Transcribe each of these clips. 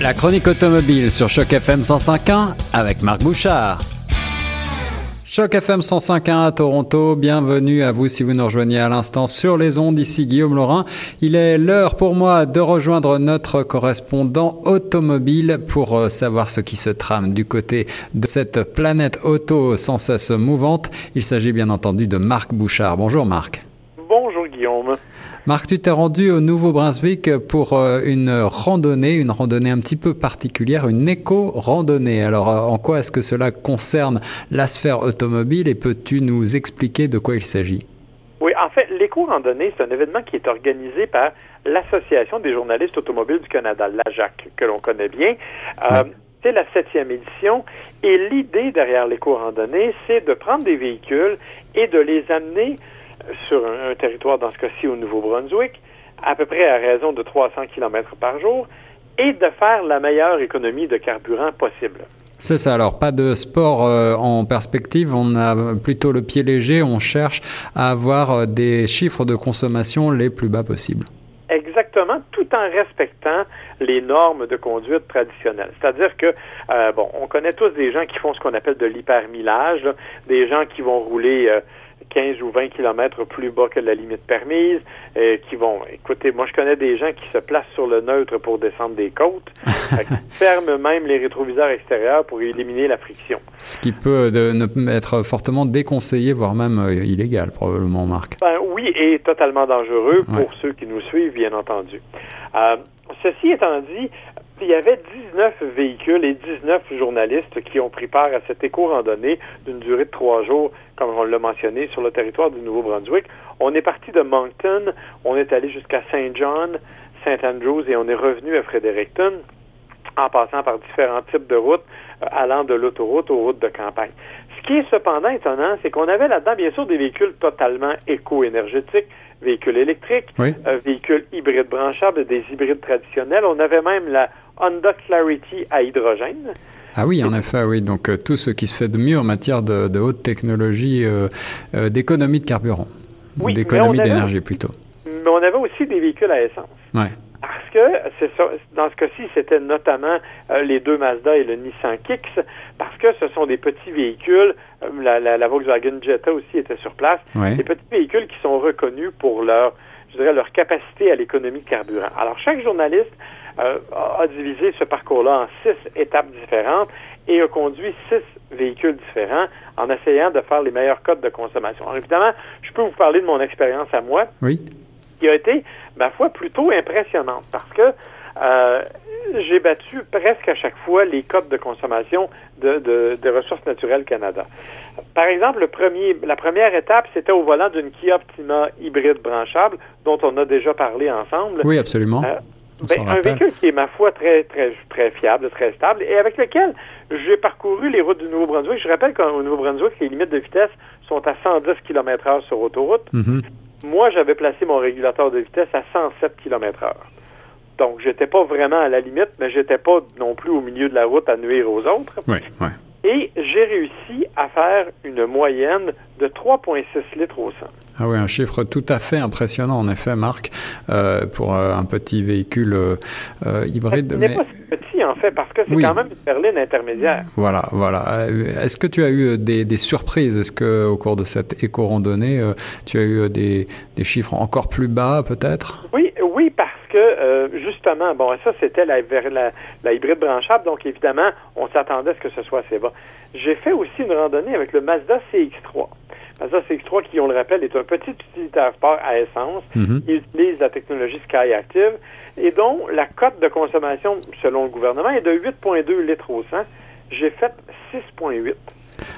La chronique automobile sur Choc FM 105.1 avec Marc Bouchard. Choc FM 105.1 à Toronto, bienvenue à vous si vous nous rejoignez à l'instant sur les ondes, ici Guillaume Laurin. Il est l'heure pour moi de rejoindre notre correspondant automobile pour euh, savoir ce qui se trame du côté de cette planète auto sans cesse mouvante. Il s'agit bien entendu de Marc Bouchard. Bonjour Marc. Marc, tu t'es rendu au Nouveau-Brunswick pour euh, une randonnée, une randonnée un petit peu particulière, une éco-randonnée. Alors, euh, en quoi est-ce que cela concerne la sphère automobile et peux-tu nous expliquer de quoi il s'agit? Oui, en fait, l'éco-randonnée, c'est un événement qui est organisé par l'Association des journalistes automobiles du Canada, l'AJAC, que l'on connaît bien. Euh, c'est la septième édition et l'idée derrière l'éco-randonnée, c'est de prendre des véhicules et de les amener sur un, territoire, dans ce cas-ci au Nouveau-Brunswick, à peu près à raison de 300 km par jour, et de faire la meilleure économie de carburant possible. C'est ça, alors pas de sport euh, en perspective, on a plutôt le pied léger, on cherche à avoir euh, des chiffres de consommation les plus bas possibles. Exactement, tout en respectant les normes de conduite traditionnelles. C'est-à-dire que, euh, bon, on connaît tous des gens qui font ce qu'on appelle de l'hypermillage, des gens qui vont rouler 15 ou 20 kilomètres plus bas que la limite permise, euh, qui vont, écoutez, moi je connais des gens qui se placent sur le neutre pour descendre des côtes, qui ferment même les rétroviseurs extérieurs pour éliminer la friction. Ce qui peut être fortement déconseillé, voire même euh, illégal, probablement, Marc. Ben, oui, et totalement dangereux pour ceux qui nous suivent, bien entendu. Euh, ceci étant dit, il y avait 19 véhicules et 19 journalistes qui ont pris part à cette éco-randonnée d'une durée de trois jours, comme on l'a mentionné, sur le territoire du Nouveau-Brunswick. On est parti de Moncton, on est allé jusqu'à Saint John, Saint Andrews et on est revenu à Fredericton en passant par différents types de routes euh, allant de l'autoroute aux routes de campagne. Ce qui est cependant étonnant, c'est qu'on avait là-dedans, bien sûr, des véhicules totalement éco-énergétiques, véhicules électriques, euh, véhicules hybrides branchables, des hybrides traditionnels. On avait même la Honda Clarity à hydrogène. Ah oui, en effet, oui. Donc euh, tout ce qui se fait de mieux en matière de, haute technologie, euh, euh, d'économie de carburant, ou d'économie d'énergie plutôt. Mais on avait aussi des véhicules à essence. Ouais. Parce que c'est dans ce cas-ci, c'était notamment les deux Mazda et le Nissan Kicks, parce que ce sont des petits véhicules. La, Volkswagen Jetta aussi était sur place. Des petits véhicules qui sont reconnus pour leur, je dirais, leur capacité à l'économie de carburant. Alors chaque journaliste euh, a divisé ce parcours-là en six étapes différentes et a conduit six véhicules différents en essayant de faire les meilleurs codes de consommation. Alors évidemment, je peux vous parler de mon expérience à moi, oui. qui a été, ma foi, plutôt impressionnante parce que euh, j'ai battu presque à chaque fois les codes de consommation de, de, Ressources naturelles Canada. Par exemple, le premier, la première étape, c'était au volant d'une Kia Optima hybride branchable, dont on a déjà parlé ensemble. Oui, absolument. Euh, ben, un véhicule qui est, ma foi, très, très, très fiable, très stable, et avec lequel j'ai parcouru les routes du Nouveau-Brunswick. Je rappelle qu'au Nouveau-Brunswick, les limites de vitesse sont à 110 km heure sur autoroute. Mm-hmm. Moi, j'avais placé mon régulateur de vitesse à 107 km heure. Donc, j'étais pas vraiment à la limite, mais j'étais pas non plus au milieu de la route à nuire aux autres. Oui, oui. Et j'ai réussi à faire une moyenne de 3,6 litres au 100. Ah oui, un chiffre tout à fait impressionnant, en effet, Marc, pour euh, un petit véhicule euh, hybride. N'est pas si petit, en fait, parce que c'est quand même une berline intermédiaire. Voilà, voilà. Est-ce que tu as eu des, des surprises? Est-ce qu'au cours de cette éco-randonnée, tu as eu des, des chiffres encore plus bas, peut-être? Oui, oui, parce que justement, bon, ça c'était la, la, la, hybride branchable, donc évidemment, on s'attendait à ce que ce soit assez bas. J'ai fait aussi une randonnée avec le Mazda CX3. Mazda CX3, qui, on le rappelle, est un petit utilitaire sport à essence. Mhm. Il utilise la technologie SkyActiv et dont la cote de consommation, selon le gouvernement, est de 8,2 litres au 100. J'ai fait 6,8.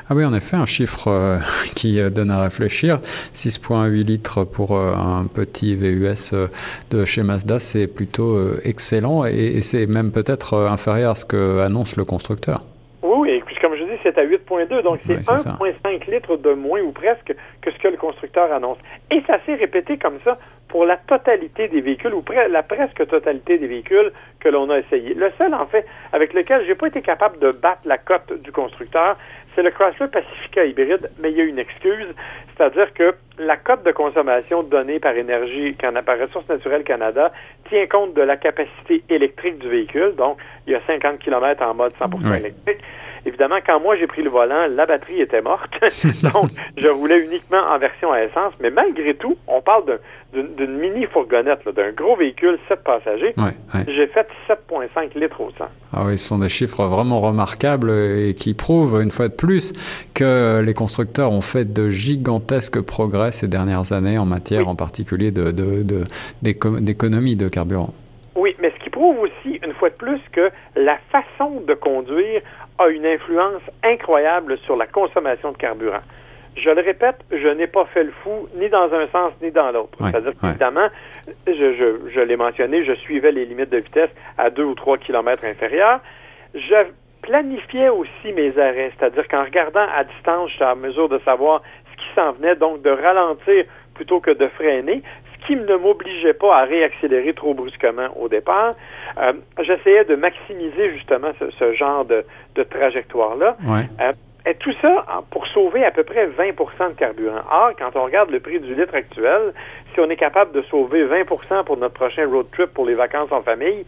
Ah oui, en effet, un chiffre euh, qui euh, donne à réfléchir. 6,8 litres pour euh, un petit VUS de chez Mazda, c'est plutôt excellent et, c'est même peut-être inférieur à ce que annonce le constructeur. Oui, et puis comme je dis, c'est à 8,2, donc c'est 1,5 litres de moins ou presque que ce que le constructeur annonce. Et ça s'est répété comme ça pour la totalité des véhicules, ou la presque totalité des véhicules que l'on a essayé. Le seul, en fait, avec lequel j'ai pas été capable de battre la cote du constructeur, c'est le Chrysler Pacifica hybride, mais il y a une excuse, c'est-à-dire que la cote de consommation donnée par Énergie, par Ressources naturelles Canada, tient compte de la capacité électrique du véhicule, donc il y a 50 km en mode 100% électrique. Évidemment, quand moi j'ai pris le volant, la batterie était morte, donc je roulais uniquement en version à essence, mais malgré tout, on parle d'une mini fourgonnette, d'un gros véhicule 7 passagers. J'ai fait 7,5 litres au 100. Ah oui, ce sont des chiffres vraiment remarquables et qui prouvent une fois de plus que les constructeurs ont fait de gigantesques progrès ces dernières années en matière en particulier d'économie de, de, de carburant. Oui, mais ce qui prouve aussi, une fois de plus, que la façon de conduire a une influence incroyable sur la consommation de carburant. Je le répète, je n'ai pas fait le fou ni dans un sens ni dans l'autre. C'est-à-dire qu'évidemment, je, je, l'ai mentionné, je suivais les limites de vitesse à 2 ou 3 kilomètres inférieurs. Je planifiais aussi mes arrêts, c'est-à-dire qu'en regardant à distance, j'étais à mesure de savoir ce qui s'en venait, donc de ralentir plutôt que de freiner, ce qui ne m'obligeait pas à réaccélérer trop brusquement au départ. Euh, j'essayais de maximiser justement ce, genre de, trajectoire-là. Euh, et tout ça pour sauver à peu près 20% de carburant. Or, quand on regarde le prix du litre actuel, si on est capable de sauver 20% pour notre prochain road trip pour les vacances en famille,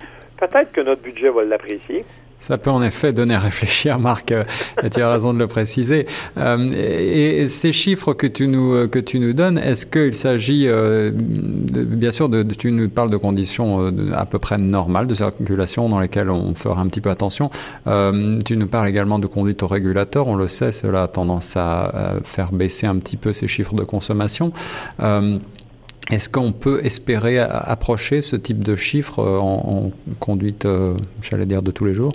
peut-être que notre budget va l'apprécier. Ça peut en effet donner à réfléchir, Marc. Euh, tu as raison de le préciser. Euh, et, ces chiffres que tu nous euh, que tu nous donnes, est-ce qu'il s'agit bien sûr tu nous parles de conditions à peu près normales de circulation dans lesquelles on fera un petit peu attention. tu nous parles également de conduite au régulateur. On le sait, cela a tendance à faire baisser un petit peu ces chiffres de consommation. Est-ce qu'on peut espérer approcher ce type de chiffres en, en conduite, j'allais dire, de tous les jours?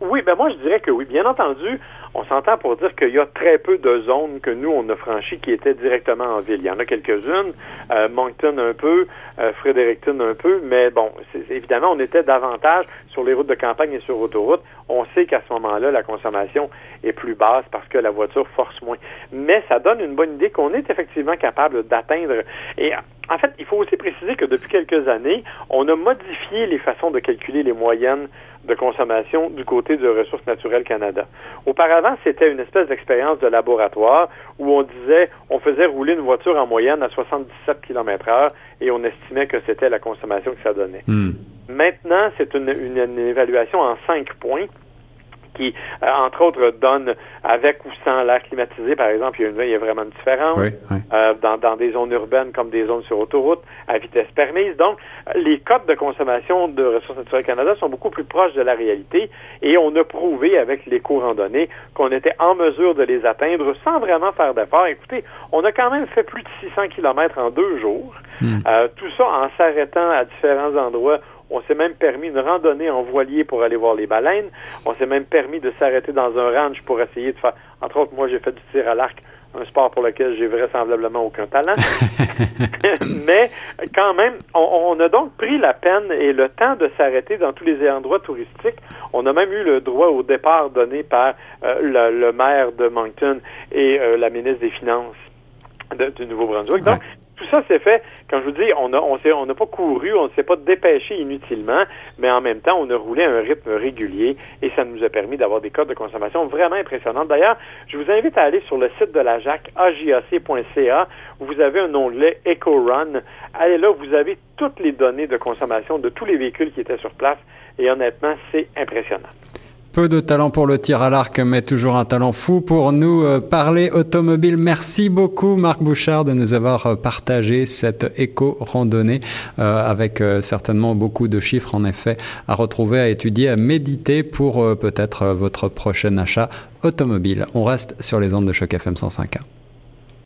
Oui, ben moi je dirais que oui. Bien entendu, on s'entend pour dire qu'il y a très peu de zones que nous, on a franchies qui étaient directement en ville. Il y en a quelques-unes, euh, Moncton un peu, euh, Fredericton un peu, mais bon, évidemment, on était davantage sur les routes de campagne et sur autoroute. On sait qu'à ce moment-là, la consommation est plus basse parce que la voiture force moins. Mais ça donne une bonne idée qu'on est effectivement capable d'atteindre. Et en fait, il faut aussi préciser que depuis quelques années, on a modifié les façons de calculer les moyennes de consommation du côté de Ressources naturelles Canada. Auparavant, c'était une espèce d'expérience de laboratoire où on disait, on faisait rouler une voiture en moyenne à 77 km heure et on estimait que c'était la consommation que ça donnait. Hmm. Maintenant, c'est une, une évaluation en cinq points qui, euh, entre autres, donne avec ou sans l'air climatisé, par exemple, il y a, une, il y a vraiment une différence euh, dans, dans, des zones urbaines comme des zones sur autoroute à vitesse permise. Donc, les codes de consommation de ressources naturelles Canada sont beaucoup plus proches de la réalité et on a prouvé avec l'éco-randonnée qu'on était en mesure de les atteindre sans vraiment faire d'efforts. Écoutez, on a quand même fait plus de 600 kilomètres en deux jours. Hmm. Euh, tout ça en s'arrêtant à différents endroits on s'est même permis une randonnée en voilier pour aller voir les baleines. On s'est même permis de s'arrêter dans un ranch pour essayer de faire. Entre autres, moi, j'ai fait du tir à l'arc, un sport pour lequel j'ai vraisemblablement aucun talent. Mais quand même, on, a donc pris la peine et le temps de s'arrêter dans tous les endroits touristiques. On a même eu le droit au départ donné par euh, le, maire de Moncton et euh, la ministre des Finances du Nouveau-Brunswick. Donc, tout ça s'est fait, quand je vous dis, on n'a on on pas couru, on ne s'est pas dépêché inutilement, mais en même temps, on a roulé à un rythme régulier et ça nous a permis d'avoir des codes de consommation vraiment impressionnants. D'ailleurs, je vous invite à aller sur le site de la JAC, ajac.ca, où vous avez un onglet EcoRun. Allez là, vous avez toutes les données de consommation de tous les véhicules qui étaient sur place et honnêtement, c'est impressionnant. Peu de talent pour le tir à l'arc, mais toujours un talent fou pour nous euh, parler automobile. Merci beaucoup Marc Bouchard de nous avoir euh, partagé cette éco-randonnée euh, avec certainement beaucoup de chiffres en effet à retrouver, à étudier, à méditer pour peut-être votre prochain achat automobile. On reste sur les ondes de choc FM 105.1.